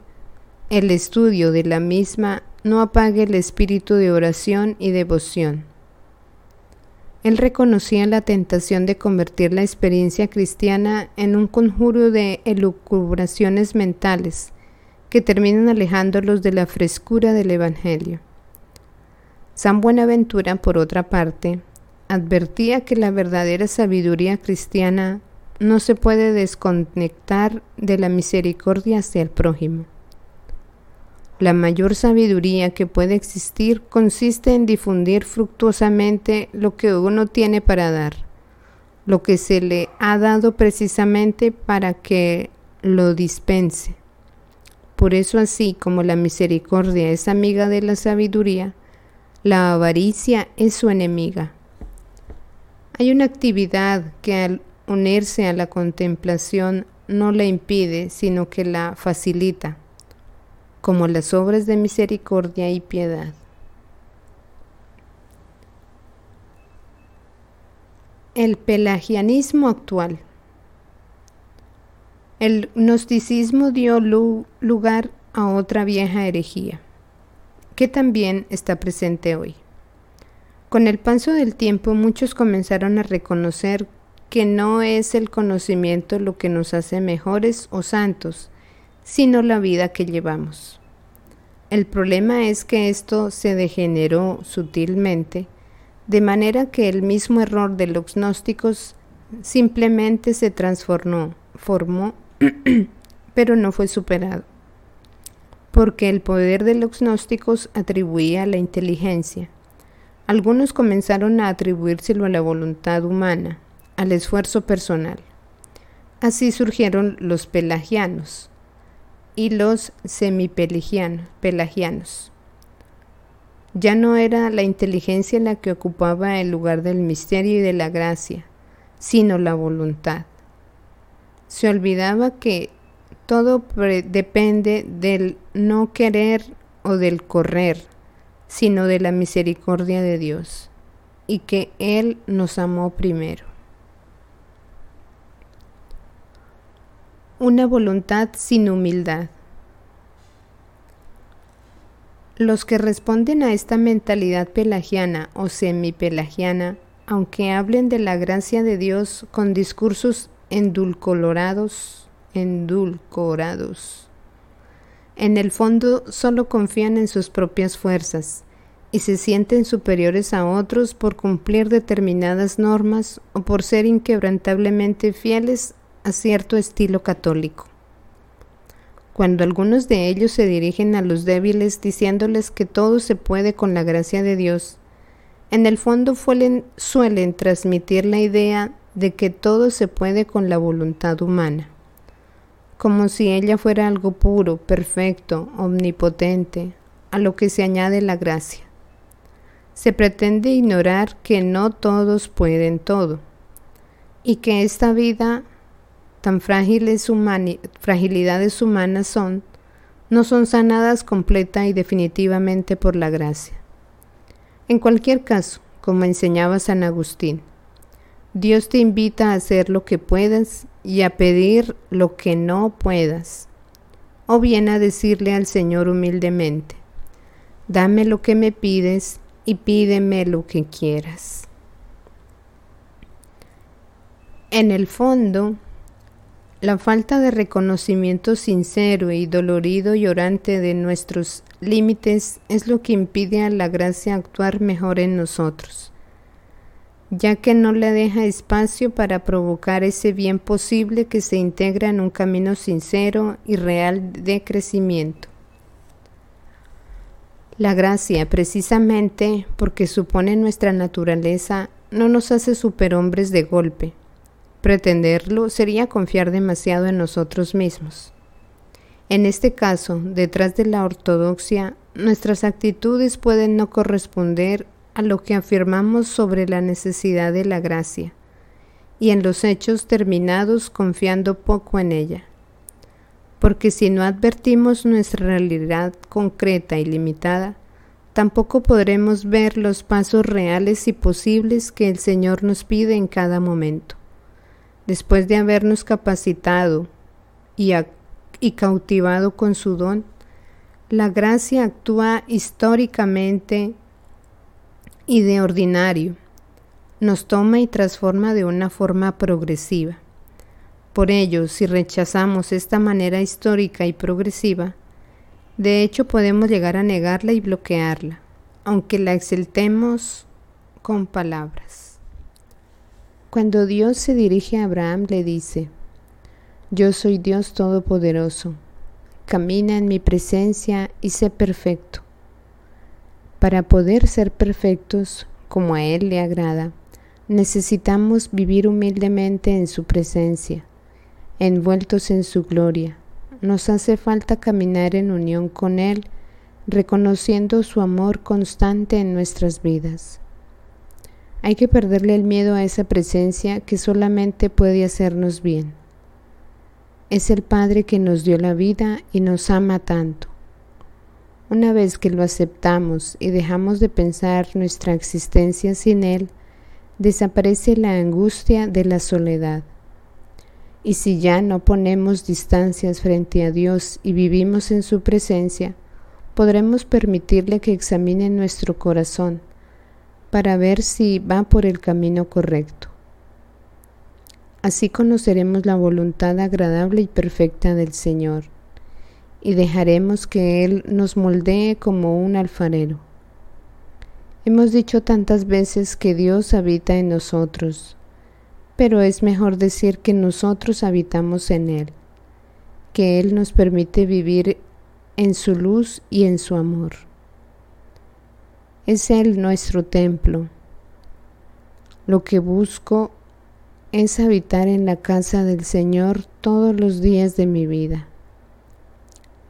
el estudio de la misma no apague el espíritu de oración y devoción él reconocía la tentación de convertir la experiencia cristiana en un conjuro de elucubraciones mentales que terminan alejándolos de la frescura del Evangelio. San Buenaventura, por otra parte, advertía que la verdadera sabiduría cristiana no se puede desconectar de la misericordia hacia el prójimo. La mayor sabiduría que puede existir consiste en difundir fructuosamente lo que uno tiene para dar, lo que se le ha dado precisamente para que lo dispense. Por eso así como la misericordia es amiga de la sabiduría, la avaricia es su enemiga. Hay una actividad que al unirse a la contemplación no la impide, sino que la facilita como las obras de misericordia y piedad. El pelagianismo actual. El gnosticismo dio lugar a otra vieja herejía, que también está presente hoy. Con el paso del tiempo muchos comenzaron a reconocer que no es el conocimiento lo que nos hace mejores o santos, sino la vida que llevamos. El problema es que esto se degeneró sutilmente, de manera que el mismo error de los gnósticos simplemente se transformó, formó, pero no fue superado, porque el poder de los gnósticos atribuía la inteligencia. Algunos comenzaron a atribuírselo a la voluntad humana, al esfuerzo personal. Así surgieron los pelagianos, y los semipelagianos. Ya no era la inteligencia la que ocupaba el lugar del misterio y de la gracia, sino la voluntad. Se olvidaba que todo depende del no querer o del correr, sino de la misericordia de Dios, y que Él nos amó primero. Una voluntad sin humildad. Los que responden a esta mentalidad pelagiana o semipelagiana, aunque hablen de la gracia de Dios con discursos endulcolorados, endulcorados, en el fondo solo confían en sus propias fuerzas y se sienten superiores a otros por cumplir determinadas normas o por ser inquebrantablemente fieles a cierto estilo católico. Cuando algunos de ellos se dirigen a los débiles diciéndoles que todo se puede con la gracia de Dios, en el fondo suelen, transmitir la idea de que todo se puede con la voluntad humana, como si ella fuera algo puro, perfecto, omnipotente, a lo que se añade la gracia. Se pretende ignorar que no todos pueden todo y que esta vida tan frágiles fragilidades humanas son, no son sanadas completa y definitivamente por la gracia. En cualquier caso, como enseñaba San Agustín, Dios te invita a hacer lo que puedas y a pedir lo que no puedas. o bien a decirle al Señor humildemente, dame lo que me pides y pídeme lo que quieras. En el fondo, la falta de reconocimiento sincero y dolorido y orante de nuestros límites es lo que impide a la gracia actuar mejor en nosotros, ya que no le deja espacio para provocar ese bien posible que se integra en un camino sincero y real de crecimiento. La gracia, precisamente porque supone nuestra naturaleza, no nos hace superhombres de golpe, Pretenderlo sería confiar demasiado en nosotros mismos. En este caso, detrás de la ortodoxia, nuestras actitudes pueden no corresponder a lo que afirmamos sobre la necesidad de la gracia, y en los hechos terminados confiando poco en ella. Porque si no advertimos nuestra realidad concreta y limitada, tampoco podremos ver los pasos reales y posibles que el Señor nos pide en cada momento después de habernos capacitado y, cautivado con su don, la gracia actúa históricamente y de ordinario, nos toma y transforma de una forma progresiva. Por ello, si rechazamos esta manera histórica y progresiva, de hecho podemos llegar a negarla y bloquearla, aunque la exaltemos con palabras. Cuando Dios se dirige a Abraham le dice, Yo soy Dios Todopoderoso, camina en mi presencia y sé perfecto. Para poder ser perfectos como a Él le agrada, necesitamos vivir humildemente en su presencia, envueltos en su gloria. Nos hace falta caminar en unión con Él, reconociendo su amor constante en nuestras vidas. Hay que perderle el miedo a esa presencia que solamente puede hacernos bien. Es el Padre que nos dio la vida y nos ama tanto. Una vez que lo aceptamos y dejamos de pensar nuestra existencia sin Él, desaparece la angustia de la soledad. Y si ya no ponemos distancias frente a Dios y vivimos en su presencia, podremos permitirle que examine nuestro corazón para ver si va por el camino correcto. Así conoceremos la voluntad agradable y perfecta del Señor, y dejaremos que Él nos moldee como un alfarero. Hemos dicho tantas veces que Dios habita en nosotros, pero es mejor decir que nosotros habitamos en Él, que Él nos permite vivir en su luz y en su amor. Es Él nuestro templo. Lo que busco es habitar en la casa del Señor todos los días de mi vida.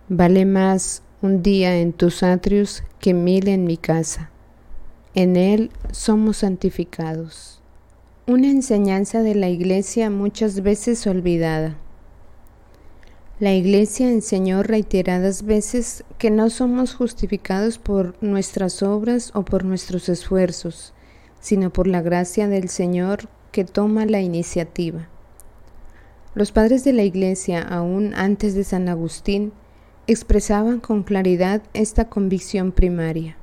Vale más un día en tus atrios que mil en mi casa. En Él somos santificados. Una enseñanza de la Iglesia muchas veces olvidada. La Iglesia enseñó reiteradas veces que no somos justificados por nuestras obras o por nuestros esfuerzos, sino por la gracia del Señor que toma la iniciativa. Los padres de la Iglesia, aún antes de San Agustín, expresaban con claridad esta convicción primaria.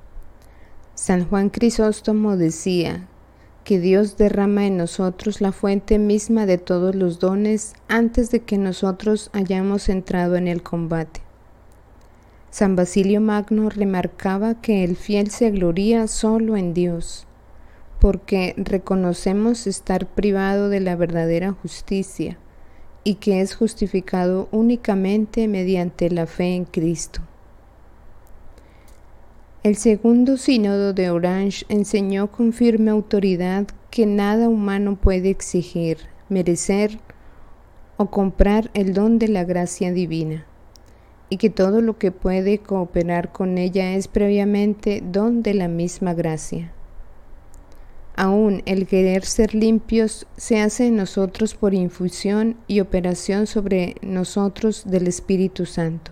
San Juan Crisóstomo decía que Dios derrama en nosotros la fuente misma de todos los dones antes de que nosotros hayamos entrado en el combate. San Basilio Magno remarcaba que el fiel se gloría solo en Dios, porque reconocemos estar privado de la verdadera justicia y que es justificado únicamente mediante la fe en Cristo. El segundo sínodo de Orange enseñó con firme autoridad que nada humano puede exigir, merecer o comprar el don de la gracia divina, y que todo lo que puede cooperar con ella es previamente don de la misma gracia. Aún el querer ser limpios se hace en nosotros por infusión y operación sobre nosotros del Espíritu Santo.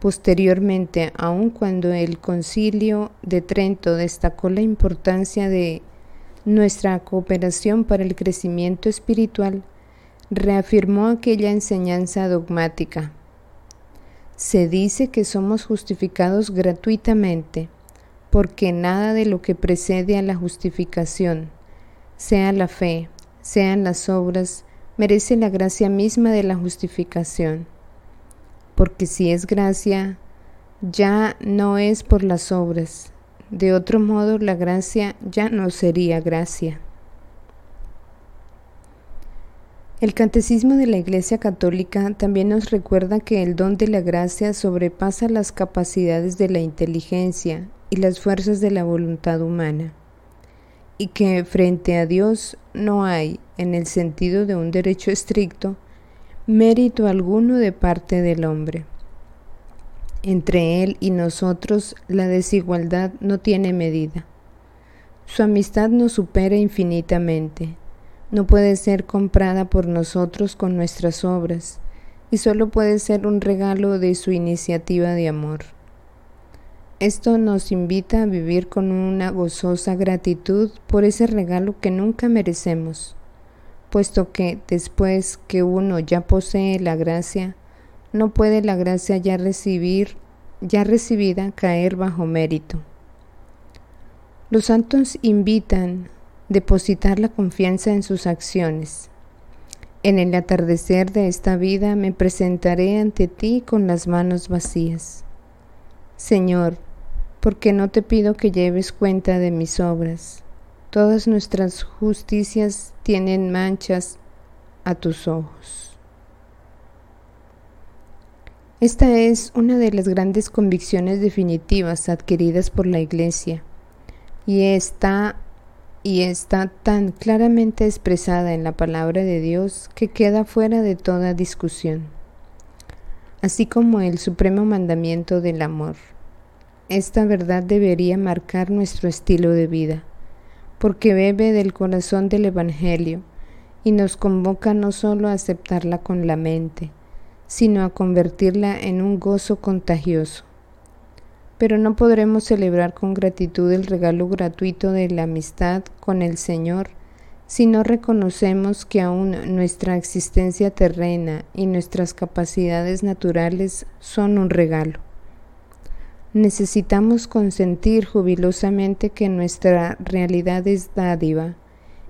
Posteriormente, aun cuando el concilio de Trento destacó la importancia de nuestra cooperación para el crecimiento espiritual, reafirmó aquella enseñanza dogmática. Se dice que somos justificados gratuitamente, porque nada de lo que precede a la justificación, sea la fe, sean las obras, merece la gracia misma de la justificación. Porque si es gracia, ya no es por las obras. De otro modo, la gracia ya no sería gracia. El Catecismo de la Iglesia Católica también nos recuerda que el don de la gracia sobrepasa las capacidades de la inteligencia y las fuerzas de la voluntad humana, y que frente a Dios no hay, en el sentido de un derecho estricto, mérito alguno de parte del hombre. Entre Él y nosotros la desigualdad no tiene medida. Su amistad nos supera infinitamente no puede ser comprada por nosotros con nuestras obras y solo puede ser un regalo de su iniciativa de amor. Esto nos invita a vivir con una gozosa gratitud por ese regalo que nunca merecemos, puesto que después que uno ya posee la gracia, no puede la gracia ya recibir, ya recibida caer bajo mérito. Los santos invitan depositar la confianza en sus acciones. En el atardecer de esta vida me presentaré ante ti con las manos vacías. Señor, porque no te pido que lleves cuenta de mis obras. Todas nuestras justicias tienen manchas a tus ojos. Esta es una de las grandes convicciones definitivas adquiridas por la Iglesia y está y está tan claramente expresada en la palabra de Dios que queda fuera de toda discusión, así como el supremo mandamiento del amor. Esta verdad debería marcar nuestro estilo de vida, porque bebe del corazón del Evangelio y nos convoca no solo a aceptarla con la mente, sino a convertirla en un gozo contagioso pero no podremos celebrar con gratitud el regalo gratuito de la amistad con el Señor si no reconocemos que aún nuestra existencia terrena y nuestras capacidades naturales son un regalo. Necesitamos consentir jubilosamente que nuestra realidad es dádiva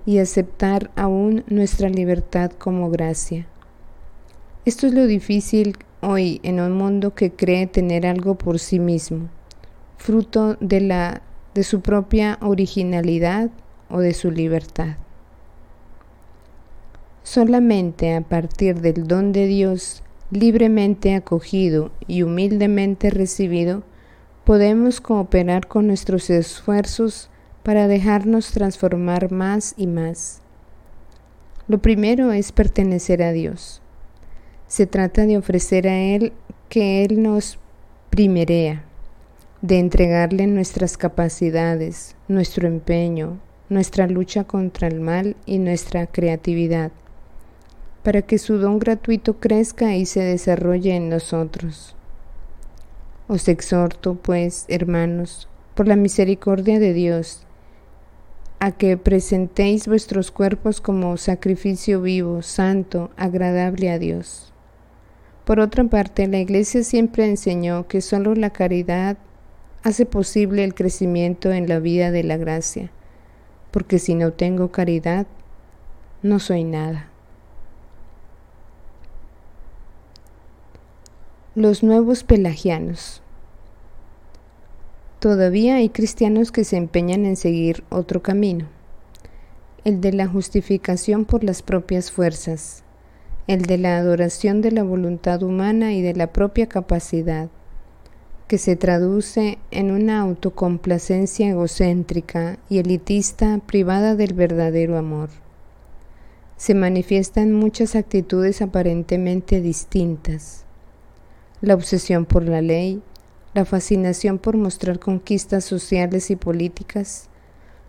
y aceptar aún nuestra libertad como gracia. Esto es lo difícil hoy en un mundo que cree tener algo por sí mismo fruto de, la, de su propia originalidad o de su libertad. Solamente a partir del don de Dios libremente acogido y humildemente recibido, podemos cooperar con nuestros esfuerzos para dejarnos transformar más y más. Lo primero es pertenecer a Dios. Se trata de ofrecer a Él que Él nos primerea, de entregarle nuestras capacidades, nuestro empeño, nuestra lucha contra el mal y nuestra creatividad, para que su don gratuito crezca y se desarrolle en nosotros. Os exhorto, pues, hermanos, por la misericordia de Dios, a que presentéis vuestros cuerpos como sacrificio vivo, santo, agradable a Dios. Por otra parte, la Iglesia siempre enseñó que solo la caridad hace posible el crecimiento en la vida de la gracia, porque si no tengo caridad, no soy nada. Los nuevos pelagianos. Todavía hay cristianos que se empeñan en seguir otro camino, el de la justificación por las propias fuerzas, el de la adoración de la voluntad humana y de la propia capacidad, que se traduce en una autocomplacencia egocéntrica y elitista privada del verdadero amor. Se manifiesta en muchas actitudes aparentemente distintas. La obsesión por la ley, la fascinación por mostrar conquistas sociales y políticas,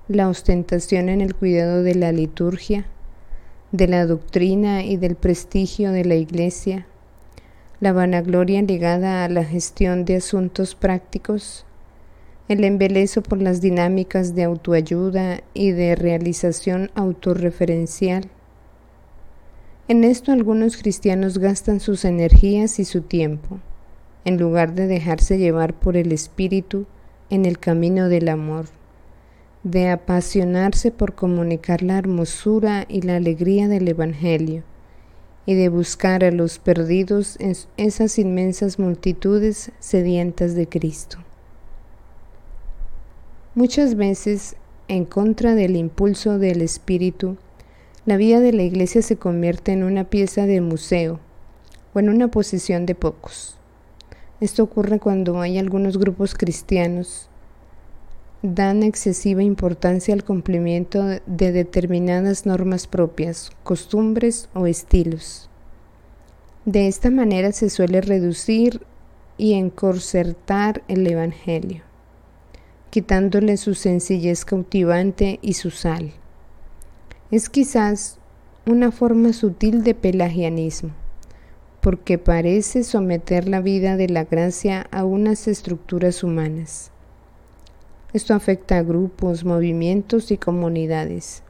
la ostentación en el cuidado de la liturgia, de la doctrina y del prestigio de la Iglesia, la vanagloria ligada a la gestión de asuntos prácticos, el embelezo por las dinámicas de autoayuda y de realización autorreferencial. En esto algunos cristianos gastan sus energías y su tiempo, en lugar de dejarse llevar por el Espíritu en el camino del amor, de apasionarse por comunicar la hermosura y la alegría del Evangelio, y de buscar a los perdidos en esas inmensas multitudes sedientas de Cristo. Muchas veces, en contra del impulso del Espíritu, la vida de la Iglesia se convierte en una pieza de museo o en una posición de pocos. Esto ocurre cuando hay algunos grupos cristianos dan excesiva importancia al cumplimiento de determinadas normas propias, costumbres o estilos. De esta manera se suele reducir y encorsetar el Evangelio, quitándole su sencillez cautivante y su sal. Es quizás una forma sutil de pelagianismo porque parece someter la vida de la gracia a unas estructuras humanas. Esto afecta a grupos, movimientos y comunidades.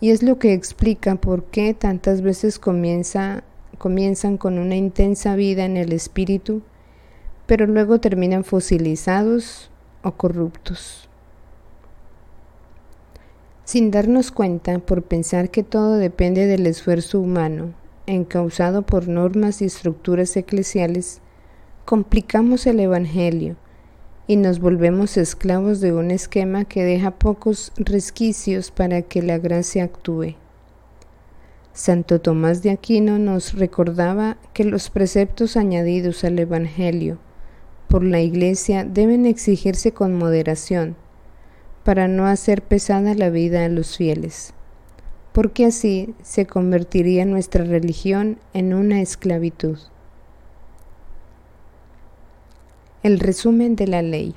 Y es lo que explica por qué tantas veces comienza, comienzan con una intensa vida en el espíritu, pero luego terminan fosilizados o corruptos. Sin darnos cuenta, por pensar que todo depende del esfuerzo humano encausado por normas y estructuras eclesiales, complicamos el Evangelio y nos volvemos esclavos de un esquema que deja pocos resquicios para que la gracia actúe. Santo Tomás de Aquino nos recordaba que los preceptos añadidos al Evangelio por la Iglesia deben exigirse con moderación, para no hacer pesada la vida a los fieles porque así se convertiría nuestra religión en una esclavitud. El resumen de la ley.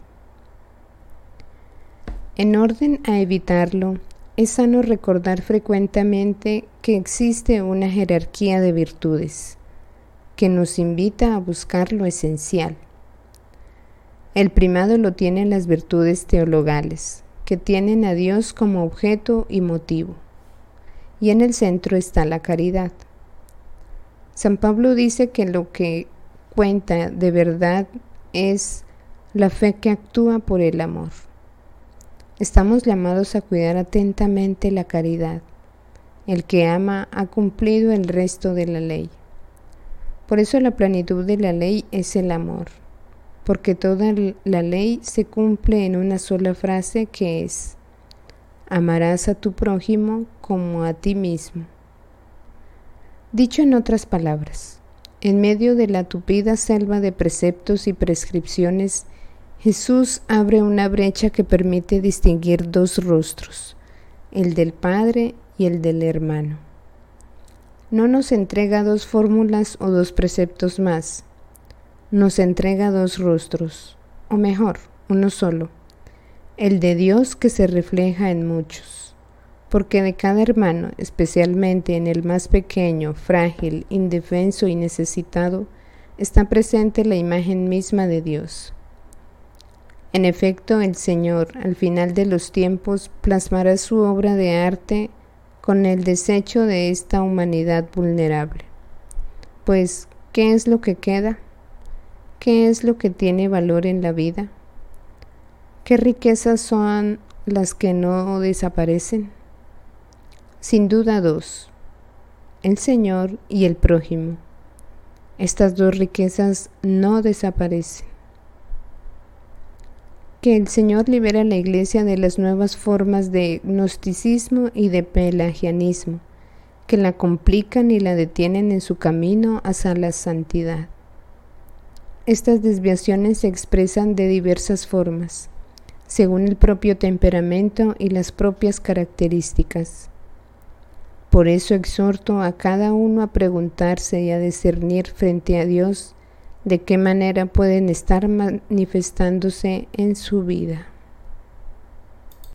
En orden a evitarlo, es sano recordar frecuentemente que existe una jerarquía de virtudes que nos invita a buscar lo esencial. El primado lo tienen las virtudes teologales, que tienen a Dios como objeto y motivo y en el centro está la caridad. San Pablo dice que lo que cuenta de verdad es la fe que actúa por el amor. Estamos llamados a cuidar atentamente la caridad. El que ama ha cumplido el resto de la ley. Por eso la plenitud de la ley es el amor, porque toda la ley se cumple en una sola frase que es, amarás a tu prójimo como a ti mismo. Dicho en otras palabras, en medio de la tupida selva de preceptos y prescripciones, Jesús abre una brecha que permite distinguir dos rostros, el del Padre y el del hermano. No nos entrega dos fórmulas o dos preceptos más, nos entrega dos rostros, o mejor, uno solo el de Dios que se refleja en muchos, porque de cada hermano, especialmente en el más pequeño, frágil, indefenso y necesitado, está presente la imagen misma de Dios. En efecto, el Señor, al final de los tiempos, plasmará su obra de arte con el desecho de esta humanidad vulnerable. Pues, ¿qué es lo que queda? ¿Qué es lo que tiene valor en la vida? ¿Qué riquezas son las que no desaparecen? Sin duda dos, el Señor y el prójimo. Estas dos riquezas no desaparecen. Que el Señor libere a la Iglesia de las nuevas formas de gnosticismo y de pelagianismo, que la complican y la detienen en su camino hacia la santidad. Estas desviaciones se expresan de diversas formas según el propio temperamento y las propias características. Por eso exhorto a cada uno a preguntarse y a discernir frente a Dios de qué manera pueden estar manifestándose en su vida.